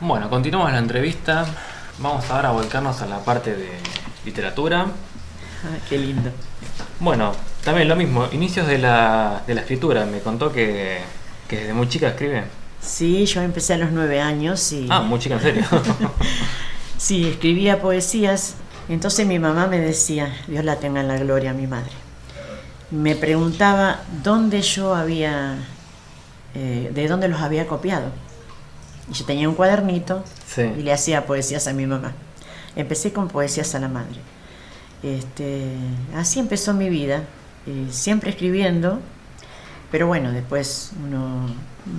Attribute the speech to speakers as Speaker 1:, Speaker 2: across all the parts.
Speaker 1: Bueno, continuamos la entrevista. Vamos ahora a volcarnos a la parte de literatura.
Speaker 2: Ah, qué lindo.
Speaker 1: Bueno, también lo mismo, inicios de la, de la escritura. Me contó que, que desde muy chica escribe.
Speaker 2: Sí, yo empecé a los nueve años y...
Speaker 1: Ah, muy chica, en serio.
Speaker 2: sí, escribía poesías. Entonces mi mamá me decía, Dios la tenga en la gloria, mi madre. Me preguntaba dónde yo había, eh, de dónde los había copiado. Y yo tenía un cuadernito
Speaker 1: Sí.
Speaker 2: y le hacía poesías a mi mamá. Empecé con poesías a la madre. Este, así empezó mi vida, eh, siempre escribiendo, pero bueno, después uno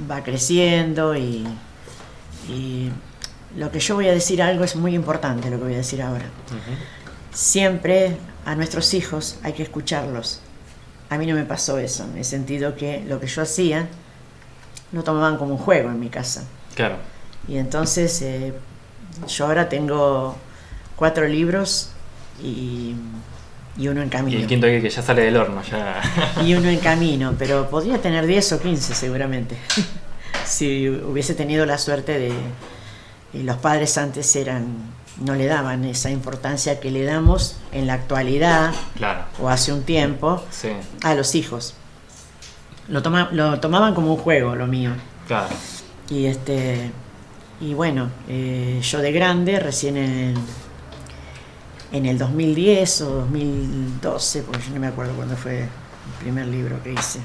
Speaker 2: va creciendo y, y lo que yo voy a decir algo es muy importante, lo que voy a decir ahora. Siempre a nuestros hijos hay que escucharlos. A mí no me pasó eso, en el sentido que lo que yo hacía lo tomaban como un juego en mi casa.
Speaker 1: Claro.
Speaker 2: Y entonces eh, yo ahora tengo cuatro libros y, y uno en
Speaker 1: Y
Speaker 2: camino.
Speaker 1: el quinto que que ya sale del horno, ya.
Speaker 2: Y uno en camino, pero podría tener 10 o 15 seguramente. si hubiese tenido la suerte de... y los padres antes eran no le daban esa importancia que le damos en la actualidad
Speaker 1: claro.
Speaker 2: o hace un tiempo
Speaker 1: Sí,
Speaker 2: a los hijos. Lo, toma- lo tomaban como un juego, lo mío.
Speaker 1: claro.
Speaker 2: Y este y bueno, eh, yo de grande, recién en, en el 2010 o 2012, porque yo no me acuerdo cuándo fue el primer libro que hice,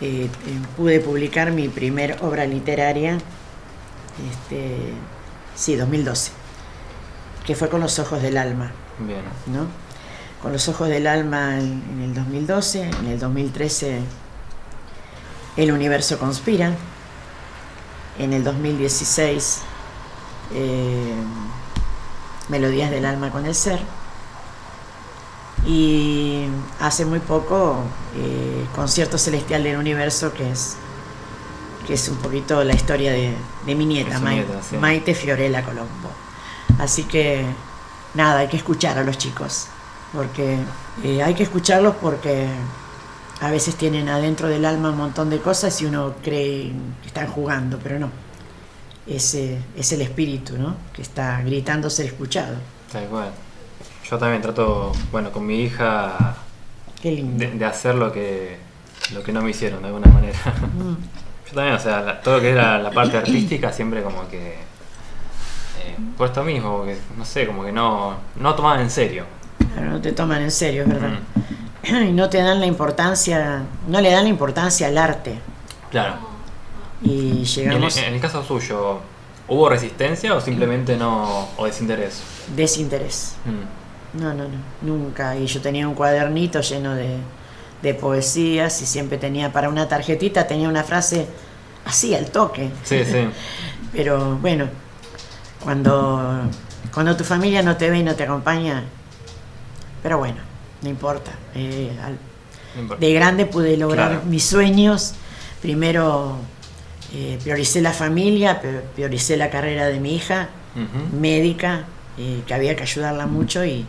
Speaker 2: eh, eh, pude publicar mi primer obra literaria, este, sí, 2012, que fue Con los ojos del alma.
Speaker 1: Bien.
Speaker 2: ¿no? Con los ojos del alma en, en el 2012, en el 2013 El universo conspira, en el 2016 eh, Melodías del alma con el ser y hace muy poco eh, Concierto celestial del universo que es que es un poquito la historia de, de mi nieta,
Speaker 1: sí.
Speaker 2: Maite Fiorella Colombo. Así que nada, hay que escuchar a los chicos, porque eh, hay que escucharlos porque a veces tienen adentro del alma un montón de cosas y uno cree que están jugando, pero no. Es, eh, es el espíritu, ¿no? Que está gritando ser escuchado.
Speaker 1: Tal cual. Yo también trato, bueno, con mi hija
Speaker 2: Qué lindo.
Speaker 1: de, de hacer lo que, lo que no me hicieron de alguna manera.
Speaker 2: Mm,
Speaker 1: Yo también, o sea, la- todo lo que era la parte artística siempre como que... eh, por esto mismo, porque, no sé, como que no, no tomaban en serio.
Speaker 2: claro, no te toman en serio, es verdad. Y no te dan la importancia, no le dan la importancia al arte.
Speaker 1: Claro.
Speaker 2: Y
Speaker 1: Y en,
Speaker 2: llegamos
Speaker 1: en el caso suyo, ¿hubo resistencia o simplemente no... o desinterés?
Speaker 2: desinterés.
Speaker 1: Mm,
Speaker 2: No, no, no, nunca. Y yo tenía un cuadernito lleno de, de poesías y siempre tenía para una tarjetita, tenía una frase así al toque.
Speaker 1: Sí, sí.
Speaker 2: Pero bueno, cuando, cuando tu familia no te ve y no te acompaña, pero bueno, no importa. Eh, al-
Speaker 1: no importa.
Speaker 2: de grande pude lograr
Speaker 1: Claro.
Speaker 2: mis sueños. Primero eh, prioricé la familia, prioricé la carrera de mi hija, médica, eh, que había que ayudarla mucho y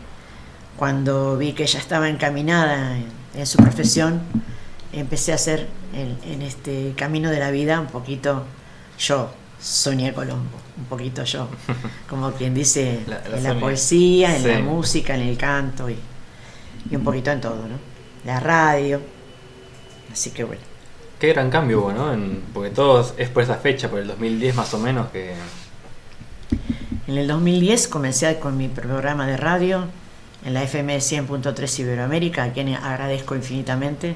Speaker 2: cuando vi que ella estaba encaminada en, en su profesión, empecé a hacer en, en este camino de la vida un poquito yo, Sonia Colombo, un poquito yo, como quien dice,
Speaker 1: La- la
Speaker 2: en la
Speaker 1: Sonia.
Speaker 2: poesía, en la música, en el canto y, y un poquito en todo, ¿no? La radio, así que bueno.
Speaker 1: Qué gran cambio hubo, ¿no? En- porque todo es por esa fecha, por el 2010 más o menos, que...
Speaker 2: En el 2010 comencé con mi programa de radio en la FM 100.3 Iberoamérica, a quien agradezco infinitamente,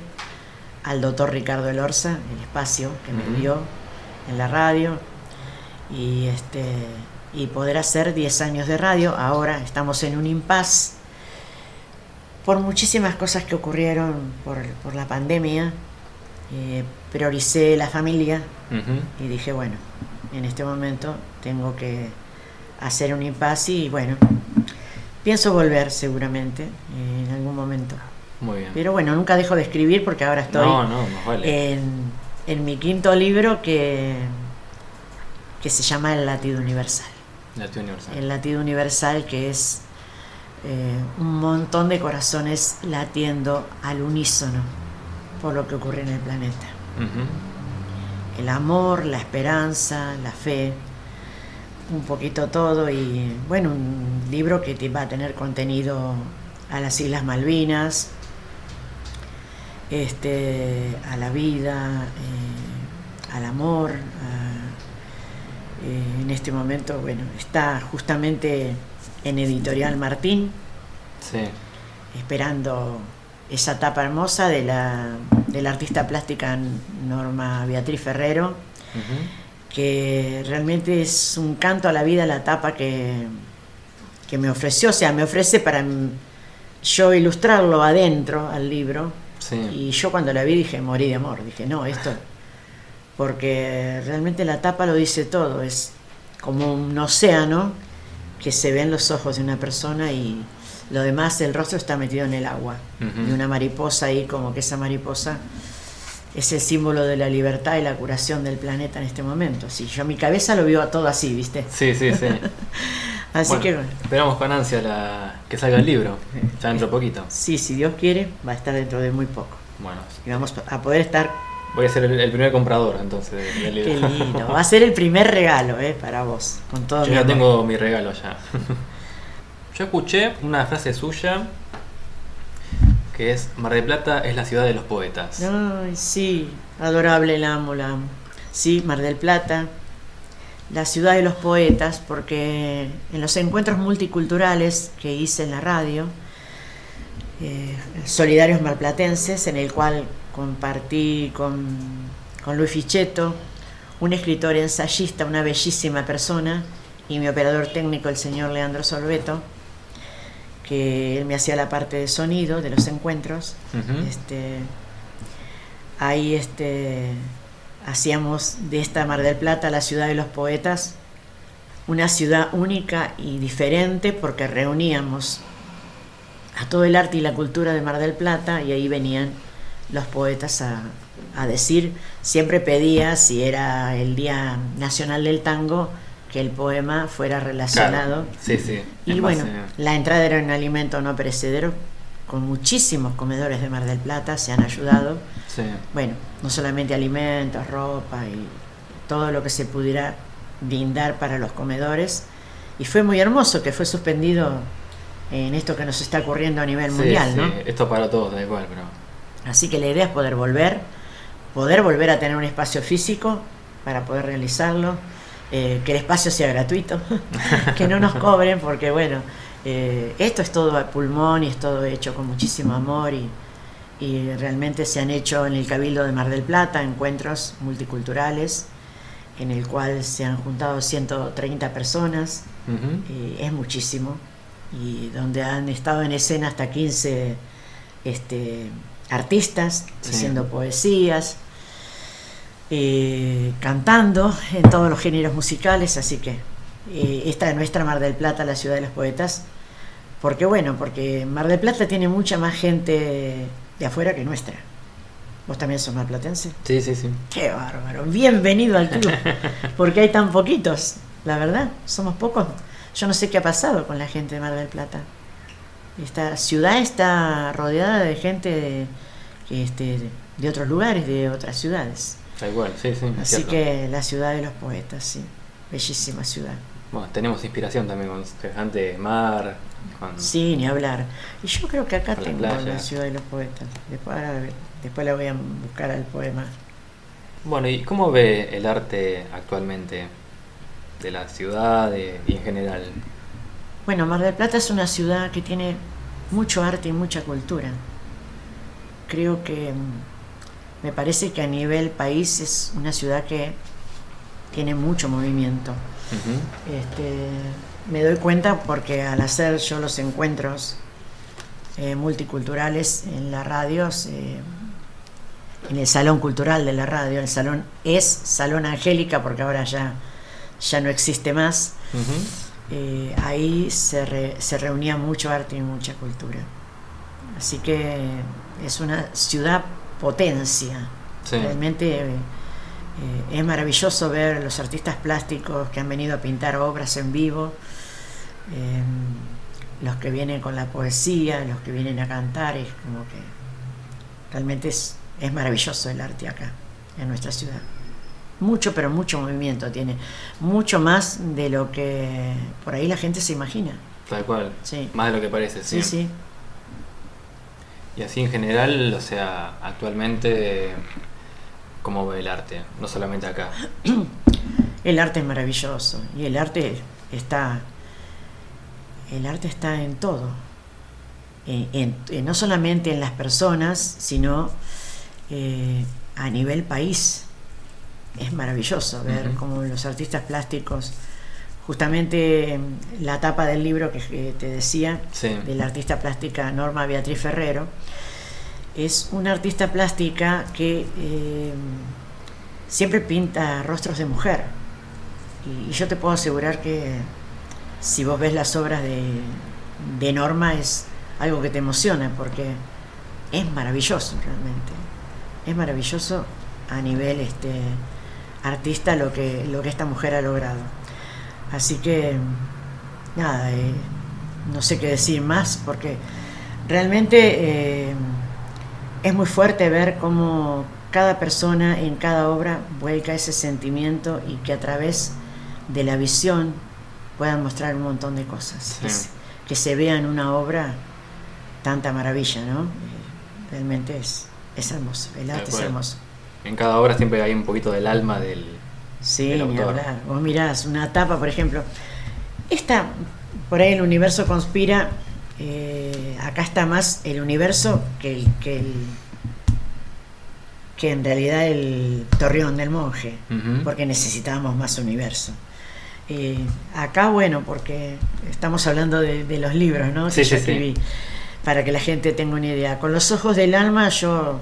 Speaker 2: al doctor Ricardo Elorza, el espacio que me
Speaker 1: Ujú.
Speaker 2: dio en la radio, y, este, y poder hacer 10 años de radio. Ahora estamos en un impasse por muchísimas cosas que ocurrieron por, por la pandemia. eh, prioricé la familia, y dije, bueno, en este momento tengo que hacer un impasse y bueno, pienso volver seguramente eh, en algún momento.
Speaker 1: Muy bien.
Speaker 2: Pero bueno, nunca dejo de escribir porque ahora estoy
Speaker 1: no, no, más vale.
Speaker 2: en, en mi quinto libro que, que se llama El latido universal.
Speaker 1: La Tía Universal.
Speaker 2: El latido universal que es eh, un montón de corazones latiendo al unísono por lo que ocurre en el planeta. El amor, la esperanza, la fe, un poquito todo y bueno, un libro que te va a tener contenido a las Islas Malvinas, este, a la vida, eh, al amor. Eh, en este momento, bueno, está justamente en Editorial Martín, esperando esa tapa hermosa de la, de la artista plástica Norma Beatriz Ferrero, que realmente es un canto a la vida la tapa que, que me ofreció, o sea, me ofrece para yo ilustrarlo adentro al libro. Y yo cuando la vi dije, morí de amor, dije, no, esto, porque realmente la tapa lo dice todo, es como un océano que se ve en los ojos de una persona y lo demás, el rostro está metido en el agua. Y una mariposa ahí, como que esa mariposa es el símbolo de la libertad y la curación del planeta en este momento. Sí, yo mi cabeza lo veo todo así, ¿viste?
Speaker 1: Sí, sí, sí.
Speaker 2: así que
Speaker 1: Esperamos con ansia la... que salga el libro, ya dentro de poquito.
Speaker 2: Sí, si Dios quiere, va a estar dentro de muy poco.
Speaker 1: Bueno.
Speaker 2: Y vamos a poder estar...
Speaker 1: Voy a ser el, primer comprador entonces.
Speaker 2: Qué lindo, va a ser el primer regalo eh, para vos, con todo
Speaker 1: Yo ya tengo mi regalo ya. Yo escuché una frase suya que es Mar del Plata es la ciudad de los poetas.
Speaker 2: Ay, sí, adorable, la amo, la amo. Sí, Mar del Plata, la ciudad de los poetas, porque en los encuentros multiculturales que hice en la radio, eh, Solidarios Marplatenses, en el cual compartí con, con Luis Fichetto, un escritor ensayista, una bellísima persona, y mi operador técnico, el señor Leandro Sorbeto, que él me hacía la parte de sonido de los encuentros. este, ahí este, hacíamos de esta Mar del Plata la ciudad de los poetas, una ciudad única y diferente porque reuníamos a todo el arte y la cultura de Mar del Plata y ahí venían los poetas a, a decir, siempre pedía si era el Día Nacional del Tango, que el poema fuera relacionado.
Speaker 1: Sí, sí.
Speaker 2: Y bueno, la entrada era un alimento no perecedero, con muchísimos comedores de Mar del Plata se han ayudado.
Speaker 1: Sí.
Speaker 2: Bueno, no solamente alimentos, ropa y todo lo que se pudiera brindar para los comedores. Y fue muy hermoso que fue suspendido en esto que nos está ocurriendo a nivel mundial, ¿no?
Speaker 1: Esto para todos, da igual, pero...
Speaker 2: Así que la idea es poder volver, poder volver a tener un espacio físico para poder realizarlo eh, que el espacio sea gratuito, que no nos cobren, porque bueno, eh, esto es todo a pulmón y es todo hecho con muchísimo amor y, realmente se han hecho en el Cabildo de Mar del Plata encuentros multiculturales en el cual se han juntado 130 personas, eh, es muchísimo, y donde han estado en escena hasta 15 este, artistas haciendo poesías, eh, cantando en todos los géneros musicales, así que eh, esta es nuestra Mar del Plata, la ciudad de los poetas, porque bueno, porque Mar del Plata tiene mucha más gente de afuera que nuestra. ¿Vos también sos marplatense?
Speaker 1: Sí, sí, sí.
Speaker 2: Qué bárbaro. Bienvenido al club. Porque hay tan poquitos, la verdad. Somos pocos. Yo no sé qué ha pasado con la gente de Mar del Plata. Esta ciudad está rodeada de gente de, este, de otros lugares, de otras ciudades.
Speaker 1: Igual, sí, sí.
Speaker 2: Así que la ciudad de los poetas, sí. Bellísima ciudad.
Speaker 1: Bueno, tenemos inspiración también con semejante mar.
Speaker 2: Sí, ni hablar. Y yo creo que acá tengo la, ciudad de los poetas. Después, después la voy a buscar al poema.
Speaker 1: Bueno, ¿y cómo ve el arte actualmente de la ciudad y en general?
Speaker 2: Bueno, Mar del Plata es una ciudad que tiene mucho arte y mucha cultura. Creo que me parece que a nivel país es una ciudad que tiene mucho movimiento. este, me doy cuenta porque al hacer yo los encuentros eh, multiculturales en la radio, en el salón cultural de la radio, el salón es Salón Angélica porque ahora ya, ya no existe más, eh, ahí se, se reunía mucho arte y mucha cultura. Así que es una ciudad potencia. Realmente eh, es maravilloso ver los artistas plásticos que han venido a pintar obras en vivo, los que vienen con la poesía, los que vienen a cantar, es como que realmente es, es maravilloso el arte acá, en nuestra ciudad. Mucho, pero mucho movimiento tiene, mucho más de lo que por ahí la gente se imagina.
Speaker 1: Tal cual.
Speaker 2: Sí.
Speaker 1: Más de lo que parece, sí.
Speaker 2: Sí, sí.
Speaker 1: Y así en general, o sea, actualmente, ¿cómo ve el arte? No solamente acá.
Speaker 2: El arte es maravilloso y el arte está, el arte está en todo, En- en- en- no solamente en las personas, sino eh, a nivel país. Es maravilloso ver
Speaker 1: Ujú.
Speaker 2: cómo los artistas plásticos, justamente em, la tapa del libro que, que te decía,
Speaker 1: Sí.
Speaker 2: de la artista plástica Norma Beatriz Ferrero, es una artista plástica que eh, siempre pinta rostros de mujer. Y, y yo te puedo asegurar que si vos ves las obras de, de Norma es algo que te emociona porque es maravilloso realmente. Es maravilloso a nivel este, artista lo que, lo que esta mujer ha logrado. Así que, nada, eh, no sé qué decir más porque realmente eh, es muy fuerte ver cómo cada persona en cada obra vuelca ese sentimiento y que a través de la visión puedan mostrar un montón de cosas. Que,
Speaker 1: Sí.
Speaker 2: se, que se vea en una obra tanta maravilla, ¿no? Eh, realmente es, es hermoso, el arte es hermoso.
Speaker 1: En cada obra siempre hay un poquito del alma del...
Speaker 2: Sí,
Speaker 1: del
Speaker 2: ni
Speaker 1: autor.
Speaker 2: hablar. Vos mirás una tapa, por ejemplo. Esta, por ahí el universo conspira. eh, acá está más el universo que el, que el que en realidad el torreón del monje, porque necesitábamos más universo. Eh, acá, bueno, porque estamos hablando de, de los libros, ¿no?
Speaker 1: Sí,
Speaker 2: que yo
Speaker 1: sí, sí.
Speaker 2: para que la gente tenga una idea. Con los ojos del alma yo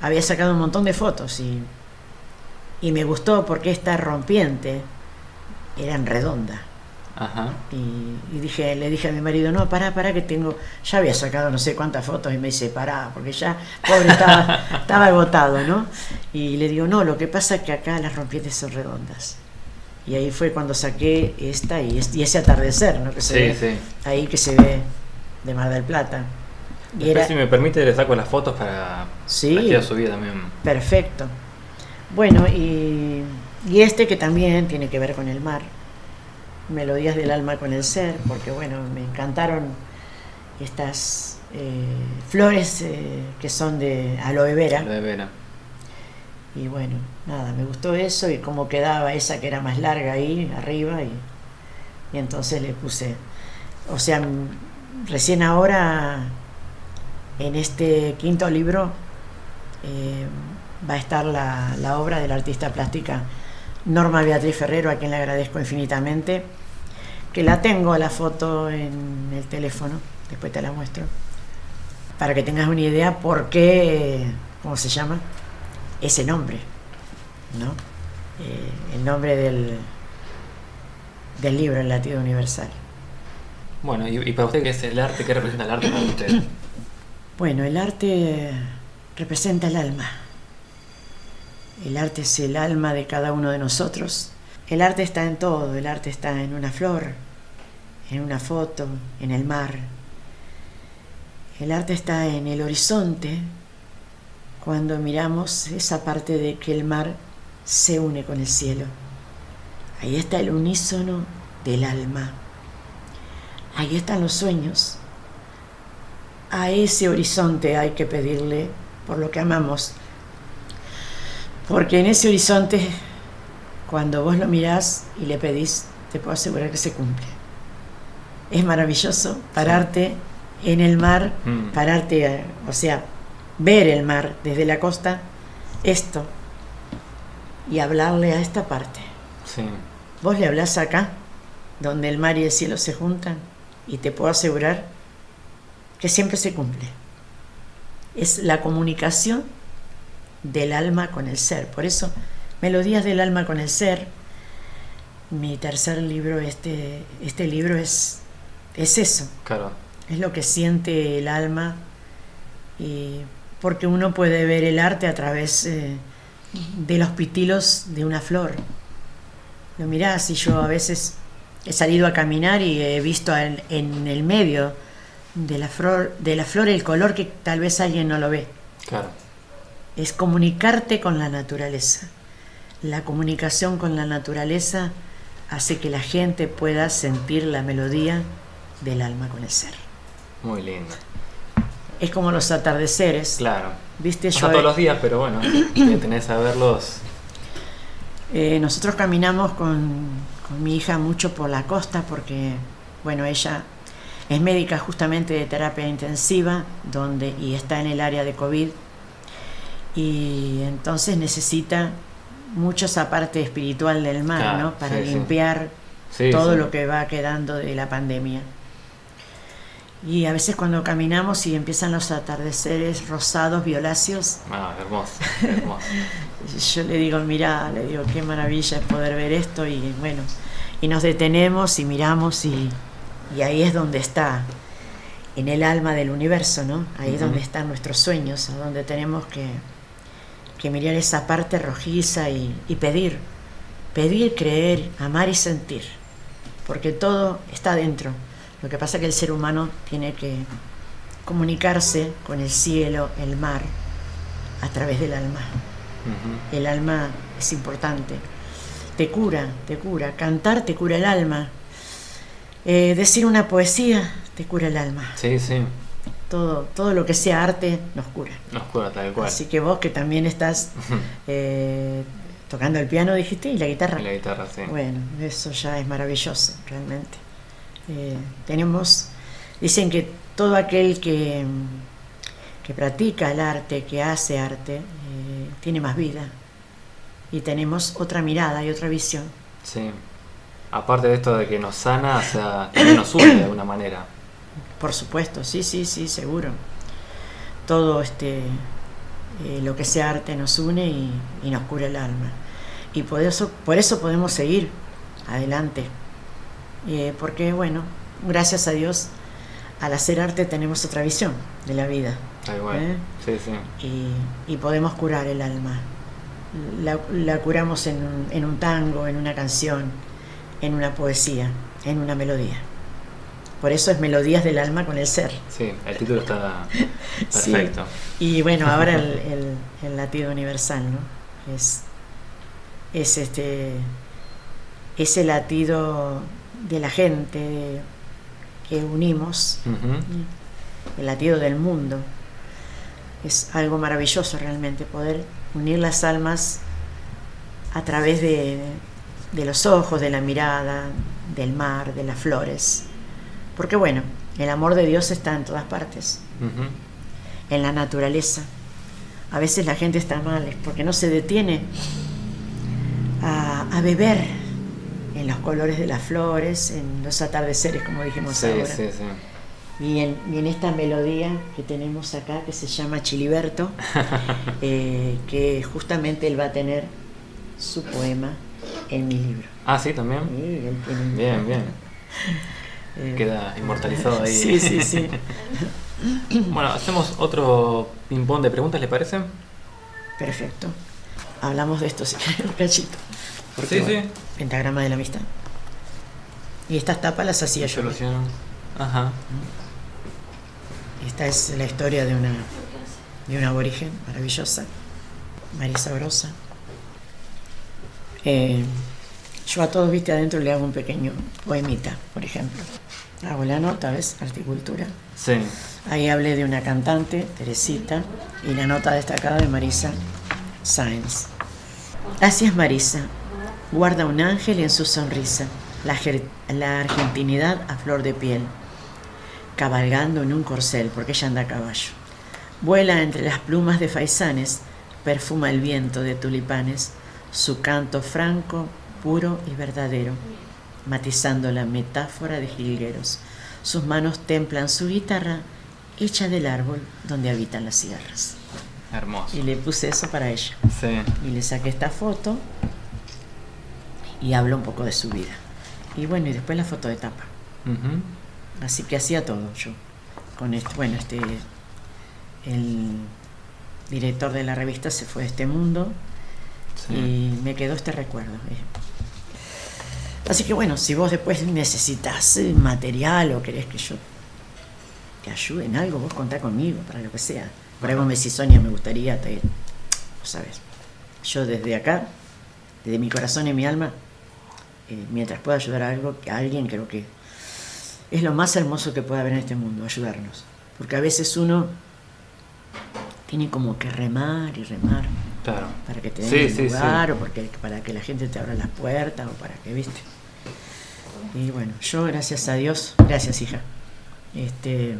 Speaker 2: había sacado un montón de fotos y, y me gustó porque esta rompiente era en redonda.
Speaker 1: Ajá.
Speaker 2: Y, y dije, le dije a mi marido, no, pará, pará, que tengo, ya había sacado no sé cuántas fotos y me dice, pará, porque ya, pobre, estaba, estaba agotado, ¿no? Y le digo, no, lo que pasa es que acá las rompientes son redondas. Y ahí fue cuando saqué esta y, y ese atardecer, ¿no? Que se
Speaker 1: Sí,
Speaker 2: ve
Speaker 1: sí.
Speaker 2: ahí que se ve de Mar del Plata. Y
Speaker 1: Después,
Speaker 2: era
Speaker 1: si me permite, le saco las fotos para...
Speaker 2: Sí.
Speaker 1: Las también.
Speaker 2: perfecto. Bueno, y, y este que también tiene que ver con el mar, Melodías del alma con el ser, porque bueno, me encantaron estas eh, flores eh, que son de aloe vera.
Speaker 1: Lo de Vera.
Speaker 2: Y bueno, nada, me gustó eso y cómo quedaba esa que era más larga ahí arriba y, y entonces le puse, o sea, recién ahora en este quinto libro eh, va a estar la, obra de la artista plástica Norma Beatriz Ferrero, a quien le agradezco infinitamente, que la tengo la foto en el teléfono, después te la muestro, para que tengas una idea por qué, ¿cómo se llama? ese nombre, ¿no? Eh, el nombre del, del libro, El latido universal.
Speaker 1: Bueno, y, y para usted, ¿qué es el arte? ¿Qué representa el arte para usted?
Speaker 2: Bueno, el arte representa el alma. El arte es el alma de cada uno de nosotros. El arte está en todo, el arte está en una flor, en una foto, en el mar. El arte está en el horizonte, cuando miramos esa parte de que el mar se une con el cielo. Ahí está el unísono del alma. Ahí están los sueños. A ese horizonte hay que pedirle por lo que amamos. Porque en ese horizonte, cuando vos lo mirás y le pedís, te puedo asegurar que se cumple. Es maravilloso pararte en el mar,
Speaker 1: Mm.
Speaker 2: pararte, o sea, ver el mar desde la costa, esto, y hablarle a esta parte.
Speaker 1: Sí.
Speaker 2: Vos le hablás acá, donde el mar y el cielo se juntan, y te puedo asegurar que siempre se cumple. Es la comunicación del alma con el ser. Por eso, Melodías del alma con el ser, mi tercer libro, este, este libro es, es eso,
Speaker 1: Claro.
Speaker 2: es lo que siente el alma y porque uno puede ver el arte a través eh, de los pitilos de una flor. Lo mirás y yo a veces he salido a caminar y he visto en, en el medio de la, flor, de la flor el color que tal vez alguien no lo ve.
Speaker 1: Claro.
Speaker 2: Es comunicarte con la naturaleza. la comunicación con la naturaleza hace que la gente pueda sentir la melodía del alma con el ser.
Speaker 1: Muy lindo.
Speaker 2: Es como los atardeceres.
Speaker 1: Claro.
Speaker 2: ¿Viste?
Speaker 1: No
Speaker 2: Yo
Speaker 1: todos los días, pero bueno, tenés a verlos.
Speaker 2: Eh, nosotros caminamos con, con mi hija mucho por la costa porque, bueno, ella es médica justamente de terapia intensiva donde, y está en el área de COVID y entonces necesita mucho esa parte espiritual del mar,
Speaker 1: Claro,
Speaker 2: ¿no? Para
Speaker 1: sí,
Speaker 2: limpiar
Speaker 1: Sí,
Speaker 2: todo
Speaker 1: sí.
Speaker 2: lo que va quedando de la pandemia. Y a veces cuando caminamos y empiezan los atardeceres rosados, violáceos,
Speaker 1: Ah, hermoso, hermoso.
Speaker 2: yo le digo, mira, le digo, qué maravilla es poder ver esto y bueno, y nos detenemos y miramos y, y ahí es donde está, en el alma del universo, ¿no? Ahí es donde están nuestros sueños, a donde tenemos que, que mirar esa parte rojiza y, y pedir, pedir, creer, amar y sentir, porque todo está dentro. Lo que pasa es que el ser humano tiene que comunicarse con el cielo, el mar, a través del alma. El alma es importante. Te cura, te cura. Cantar te cura el alma. Eh, decir una poesía te cura el alma.
Speaker 1: Sí, sí,
Speaker 2: Todo, todo lo que sea arte nos cura.
Speaker 1: nos cura tal cual.
Speaker 2: Así que vos que también estás eh, tocando el piano, dijiste, y la guitarra.
Speaker 1: Y la guitarra, sí.
Speaker 2: Bueno, eso ya es maravilloso, realmente. Eh, tenemos, dicen que todo aquel que, que practica el arte, que hace arte, eh, tiene más vida. Y tenemos otra mirada y otra visión.
Speaker 1: Sí. Aparte de esto de que nos sana, o sea, también nos une de alguna manera.
Speaker 2: Por supuesto, sí, sí, sí, seguro. Todo este, eh, lo que sea arte nos une y, y nos cura el alma. Y por eso, por eso podemos seguir adelante. Eh, porque, bueno, gracias a Dios, al hacer arte tenemos otra visión de la vida.
Speaker 1: Cual.
Speaker 2: ¿Eh?
Speaker 1: Sí, sí.
Speaker 2: y, y podemos curar el alma. La, la curamos en un, en un tango, en una canción, en una poesía, en una melodía. Por eso es Melodías del Alma con el Ser.
Speaker 1: Sí, el título está
Speaker 2: Sí.
Speaker 1: perfecto.
Speaker 2: Y bueno, ahora el, el- el latido universal, ¿no? Es, es este ese latido de la gente que unimos, el latido del mundo. Es algo maravilloso realmente poder unir las almas a través de, de los ojos, de la mirada, del mar, de las flores. Porque bueno, el amor de Dios está en todas partes en la naturaleza. A veces la gente está mal es porque no se detiene a, a beber en los colores de las flores, en los atardeceres, como dijimos
Speaker 1: Sí,
Speaker 2: ahora.
Speaker 1: sí, sí.
Speaker 2: Y, en, y en esta melodía que tenemos acá, que se llama Chiliberto, eh, que justamente él va a tener su poema en mi libro.
Speaker 1: Ah, sí, también.
Speaker 2: Sí, un-
Speaker 1: Bien, bien.
Speaker 2: eh,
Speaker 1: Queda inmortalizado ahí.
Speaker 2: Sí, sí, sí.
Speaker 1: Bueno, hacemos otro ping-pong de preguntas, ¿le parece?
Speaker 2: Perfecto. Hablamos de esto si querés un cachito.
Speaker 1: Sí, sí.
Speaker 2: Pentagrama de la amistad. Y estas tapas las hacía yo.
Speaker 1: Ajá.
Speaker 2: Esta es la historia de una de una aborigen maravillosa, Marisa Brosa. Eh, yo a todos, viste, adentro le hago un pequeño poemita, por ejemplo. Hago la nota, ¿ves? Articultura.
Speaker 1: Sí.
Speaker 2: Ahí hablé de una cantante, Teresita, y la nota destacada de Marisa Sáenz. Gracias Marisa, guarda un ángel en su sonrisa, la, la argentinidad a flor de piel, cabalgando en un corcel, porque ella anda a caballo. Vuela entre las plumas de faisanes, perfuma el viento de tulipanes, su canto franco, puro y verdadero, matizando la metáfora de jilgueros. Sus manos templan su guitarra hecha del árbol donde habitan las cigarras.
Speaker 1: Hermoso.
Speaker 2: Y le puse eso para ella.
Speaker 1: Sí.
Speaker 2: Y le saqué esta foto y hablo un poco de su vida. Y bueno, y después la foto de tapa.
Speaker 1: Ujú.
Speaker 2: Así que hacía todo yo. Con este, bueno, este el director de la revista se fue de este mundo Y me quedó este recuerdo. eh. Así que bueno, si vos después necesitas eh, material o querés que yo te ayude en algo, vos contá conmigo para lo que sea. Por ahí vos me decís, Sonia, me gustaría, te... vos sabés. Yo desde acá desde mi corazón y mi alma, eh, mientras pueda ayudar a, algo, a alguien, creo que es lo más hermoso que puede haber en este mundo, ayudarnos. Porque a veces uno tiene como que remar y remar
Speaker 1: Claro.
Speaker 2: para que te den
Speaker 1: Sí,
Speaker 2: el
Speaker 1: sí,
Speaker 2: lugar
Speaker 1: sí.
Speaker 2: o porque, para que la gente te abra las puertas o para que, viste. Y bueno, yo gracias a Dios, gracias hija. Este,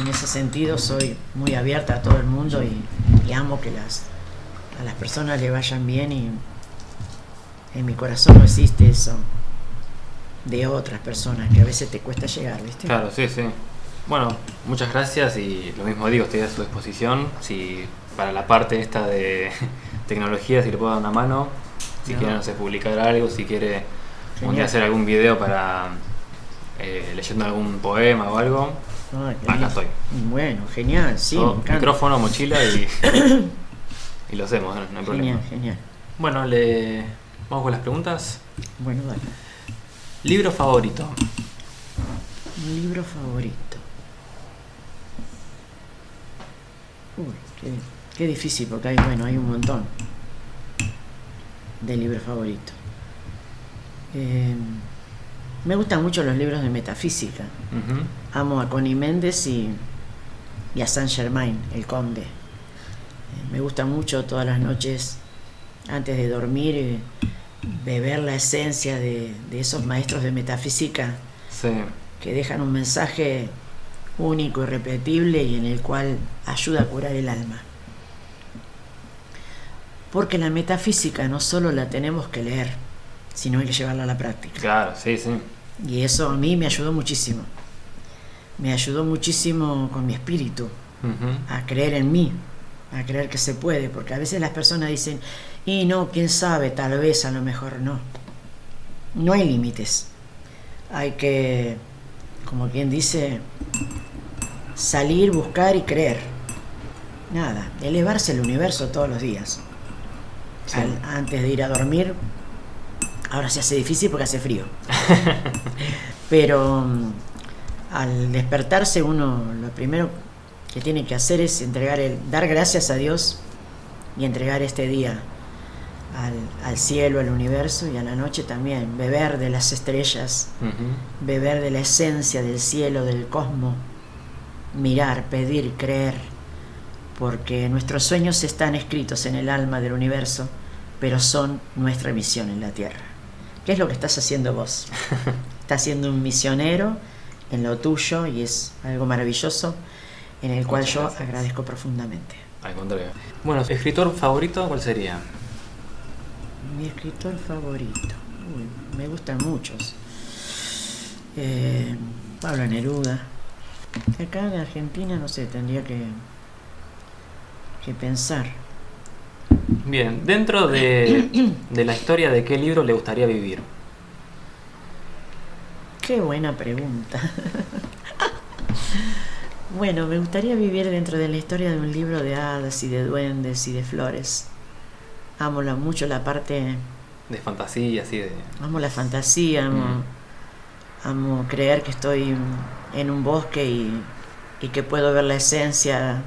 Speaker 2: en ese sentido soy muy abierta a todo el mundo y, y amo que las, a las personas le vayan bien y en mi corazón no existe eso de otras personas que a veces te cuesta llegar, ¿viste?
Speaker 1: Claro, sí, sí. Bueno, muchas gracias y lo mismo digo, estoy a su disposición. Si para la parte esta de tecnología, si le puedo dar una mano, si
Speaker 2: No.
Speaker 1: quiere, no sé, publicar algo, si quiere un día hacer algún video para eh, leyendo algún poema o algo,
Speaker 2: Ay, qué
Speaker 1: acá estoy.
Speaker 2: Bueno, genial, sí,
Speaker 1: Todo, micrófono, mochila y, y lo hacemos, no, no hay problema.
Speaker 2: Genial, genial.
Speaker 1: Bueno, le vamos con las preguntas.
Speaker 2: Bueno, dale.
Speaker 1: Libro favorito.
Speaker 2: Un libro favorito. Uy, qué, qué difícil, porque hay, bueno, hay un montón de libros favoritos. Eh, me gustan mucho los libros de metafísica. Amo a Connie Méndez y, y a Saint Germain, el conde. Eh, me gusta mucho todas las noches, antes de dormir, eh, beber la esencia de, de esos maestros de metafísica
Speaker 1: Sí,
Speaker 2: que dejan un mensaje único, irrepetible y en el cual ayuda a curar el alma. Porque la metafísica no solo la tenemos que leer, sino hay que llevarla a la práctica.
Speaker 1: claro, sí, sí.
Speaker 2: Y eso a mí me ayudó muchísimo. Me ayudó muchísimo con mi espíritu, a creer en mí, a creer que se puede, porque a veces las personas dicen, y no, quién sabe, tal vez, a lo mejor no. No hay límites. Hay que, como quien dice, salir, buscar y creer. Nada, elevarse al universo todos los días.
Speaker 1: Sí.
Speaker 2: Al- antes de ir a dormir, ahora se hace difícil porque hace frío. Pero mm, al despertarse uno lo primero que tiene que hacer es entregar el, dar gracias a Dios y entregar este día al, al cielo, al universo y a la noche también, beber de las estrellas, beber de la esencia del cielo, del cosmos, mirar, pedir, creer, porque nuestros sueños están escritos en el alma del universo, pero son nuestra misión en la tierra. ¿Qué es lo que estás haciendo vos? Estás siendo un misionero en lo tuyo y es algo maravilloso en el cual yo
Speaker 1: gracias.
Speaker 2: agradezco profundamente.
Speaker 1: Al contrario. Bueno, ¿escritor favorito cuál sería?
Speaker 2: Mi escritor favorito. Uy, me gustan muchos. Eh, Pablo Neruda. Acá en Argentina, no sé, tendría que, que pensar.
Speaker 1: Bien, dentro de, de la historia de qué libro le gustaría vivir.
Speaker 2: Qué buena pregunta. bueno, me gustaría vivir dentro de la historia de un libro de hadas y de duendes y de flores. Amo la- mucho la parte
Speaker 1: De fantasía, así de.
Speaker 2: Amo la fantasía, amo,
Speaker 1: Mm.
Speaker 2: amo creer que estoy en un bosque y, y que puedo ver la esencia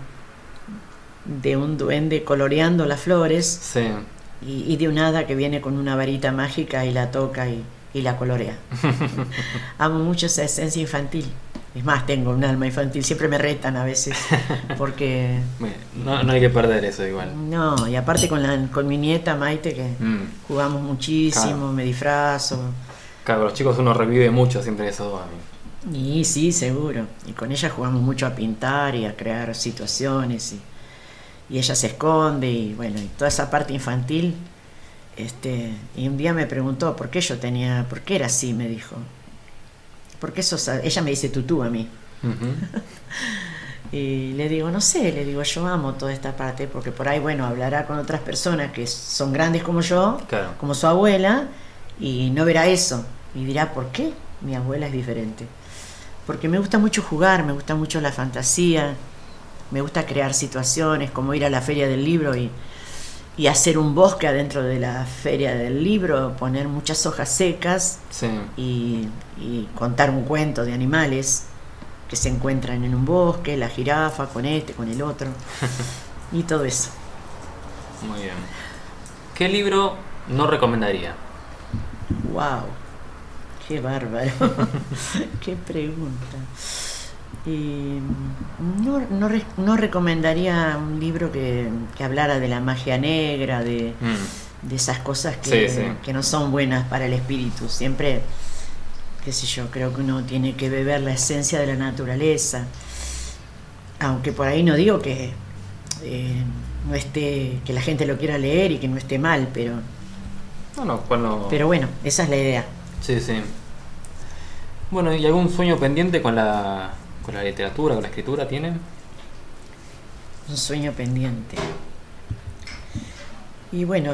Speaker 2: de un duende coloreando las flores
Speaker 1: Sí.
Speaker 2: y, y de un hada que viene con una varita mágica y la toca y, y la colorea. amo mucho esa esencia infantil. Es más, tengo un alma infantil, siempre me retan a veces, porque
Speaker 1: No, no hay que perder eso igual.
Speaker 2: no, y aparte con, la, con mi nieta Maite que
Speaker 1: Mm.
Speaker 2: jugamos muchísimo,
Speaker 1: Claro.
Speaker 2: me disfrazo.
Speaker 1: Claro, los chicos uno revive mucho siempre eso. a mí.
Speaker 2: Y sí, seguro. Y con ella jugamos mucho a pintar y a crear situaciones y, y ella se esconde y bueno, y toda esa parte infantil. Este, y un día me preguntó por qué yo tenía, por qué era así, me dijo. ¿Por qué sos a-?" Ella me dice tutú a mí.
Speaker 1: Ujú.
Speaker 2: Y le digo, no sé, le digo, yo amo toda esta parte porque por ahí, bueno, hablará con otras personas que son grandes como yo,
Speaker 1: Claro.
Speaker 2: como su abuela, y no verá eso. Y dirá, ¿por qué mi abuela es diferente? Porque me gusta mucho jugar, me gusta mucho la fantasía, me gusta crear situaciones, como ir a la feria del libro y, y hacer un bosque adentro de la feria del libro, poner muchas hojas secas
Speaker 1: Sí.
Speaker 2: y, y contar un cuento de animales que se encuentran en un bosque, la jirafa con este, con el otro, y todo eso.
Speaker 1: Muy bien. ¿Qué libro no recomendaría?
Speaker 2: Wow, qué bárbaro. qué pregunta. Y no, no, no recomendaría un libro que, que hablara de la magia negra, de,
Speaker 1: Mm,
Speaker 2: de esas cosas que,
Speaker 1: Sí, sí.
Speaker 2: que no son buenas para el espíritu. Siempre, qué sé yo, creo que uno tiene que beber la esencia de la naturaleza. Aunque por ahí no digo que eh, no esté, que la gente lo quiera leer y que no esté mal, pero,
Speaker 1: No, no, cuando...
Speaker 2: pero bueno, esa es la idea.
Speaker 1: Sí, sí. Bueno, ¿y algún sueño pendiente con la, con la literatura, con la escritura tienen?
Speaker 2: Un sueño pendiente. Y bueno,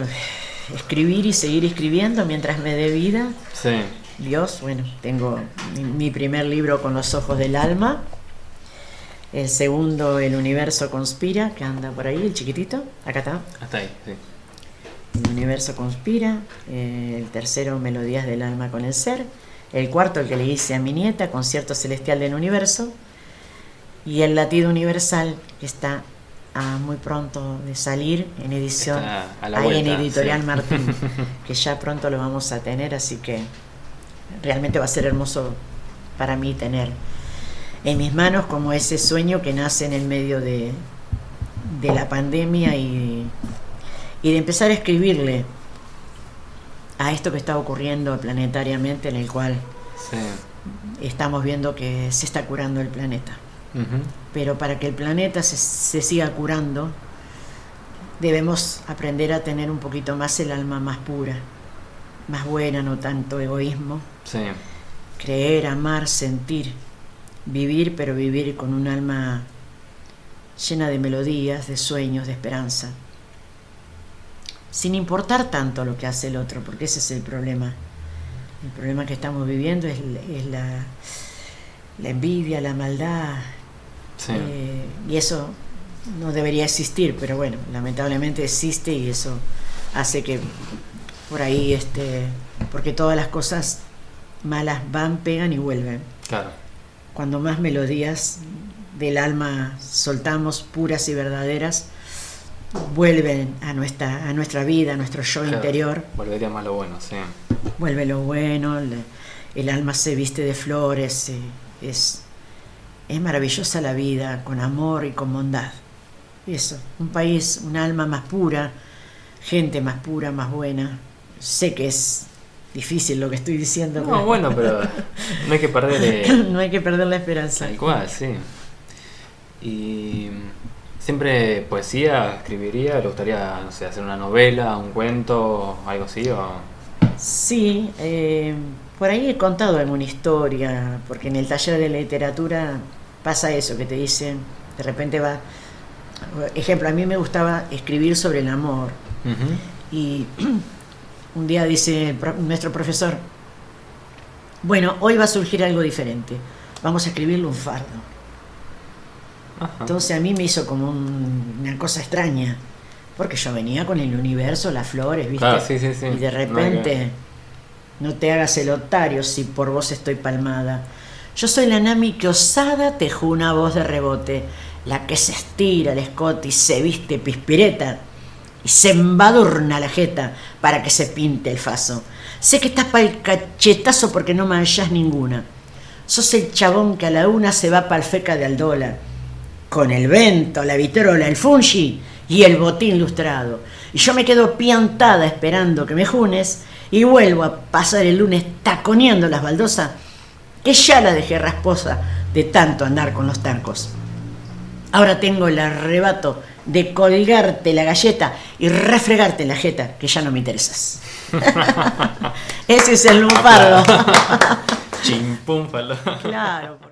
Speaker 2: escribir y seguir escribiendo mientras me dé vida.
Speaker 1: Sí.
Speaker 2: Dios, bueno, tengo mi, mi primer libro con los ojos del alma. El segundo, El universo conspira, que anda por ahí, el chiquitito. Acá está.
Speaker 1: Hasta ahí, sí.
Speaker 2: El universo conspira. Eh, el tercero, Melodías del alma con el ser. El cuarto, el que le hice a mi nieta, Concierto celestial del universo. Y el latido universal, que está ah, muy pronto de salir en edición.
Speaker 1: A
Speaker 2: ahí en Editorial
Speaker 1: sí.
Speaker 2: Martín, que ya pronto lo vamos a tener, así que realmente va a ser hermoso para mí tener en mis manos como ese sueño que nace en el medio de, de la pandemia y, y de empezar a escribirle a esto que está ocurriendo planetariamente en el cual
Speaker 1: Sí.
Speaker 2: estamos viendo que se está curando el planeta. Pero para que el planeta se, se siga curando, debemos aprender a tener un poquito más el alma más pura, más buena, no tanto egoísmo,
Speaker 1: Sí.
Speaker 2: creer, amar, sentir, vivir, pero vivir con un alma llena de melodías, de sueños, de esperanza, sin importar tanto lo que hace el otro, porque ese es el problema. El problema que estamos viviendo es, es la, la envidia, la maldad,
Speaker 1: Sí.
Speaker 2: eh, y eso no debería existir, pero bueno, lamentablemente existe y eso hace que por ahí, este, porque todas las cosas malas van, pegan y vuelven.
Speaker 1: Claro.
Speaker 2: Cuando más melodías del alma soltamos, puras y verdaderas, vuelven a nuestra, a nuestra vida, a nuestro yo
Speaker 1: Claro.
Speaker 2: interior,
Speaker 1: Volvería más lo bueno, sí.
Speaker 2: vuelve lo bueno, el, el alma se viste de flores, eh, es, es maravillosa la vida, con amor y con bondad. Eso, un país, un alma más pura, gente más pura, más buena. Sé que es difícil lo que estoy diciendo,
Speaker 1: No,
Speaker 2: pero
Speaker 1: bueno, pero no hay que perder
Speaker 2: no hay que perder la esperanza.
Speaker 1: tal cual, sí. Y siempre poesía escribiría, le gustaría, no sé, hacer una novela, un cuento, algo así o
Speaker 2: Sí, eh, por ahí he contado alguna historia, porque en el taller de literatura pasa eso, que te dicen, de repente va, ejemplo, a mí me gustaba escribir sobre el amor, y un día dice nuestro profesor, bueno, hoy va a surgir algo diferente, vamos a escribirle un fardo.
Speaker 1: Ajá.
Speaker 2: Entonces a mí me hizo como un- una cosa extraña, porque yo venía con el universo, las flores, ¿viste?
Speaker 1: Claro, sí, sí, sí.
Speaker 2: Y de
Speaker 1: No
Speaker 2: repente,
Speaker 1: que-
Speaker 2: no te hagas el otario si por vos estoy palmada. Yo soy la Nami que osada tejó una voz de rebote, la que se estira el escote y se viste pispireta y se embadurna la jeta para que se pinte el faso. Sé que estás para el cachetazo porque no manchás ninguna. Sos el chabón que a la una se va pa'l feca de Aldola, con el vento, la vitrola, el fungi y el botín lustrado. Y yo me quedo piantada esperando que me junes y vuelvo a pasar el lunes taconeando las baldosas, que ya la dejé rasposa de tanto andar con los tancos. Ahora tengo el arrebato de colgarte la galleta y refregarte la jeta, que ya no me interesas. Ese es el lunfardo.
Speaker 1: Chimpum, faló.
Speaker 2: claro. porque-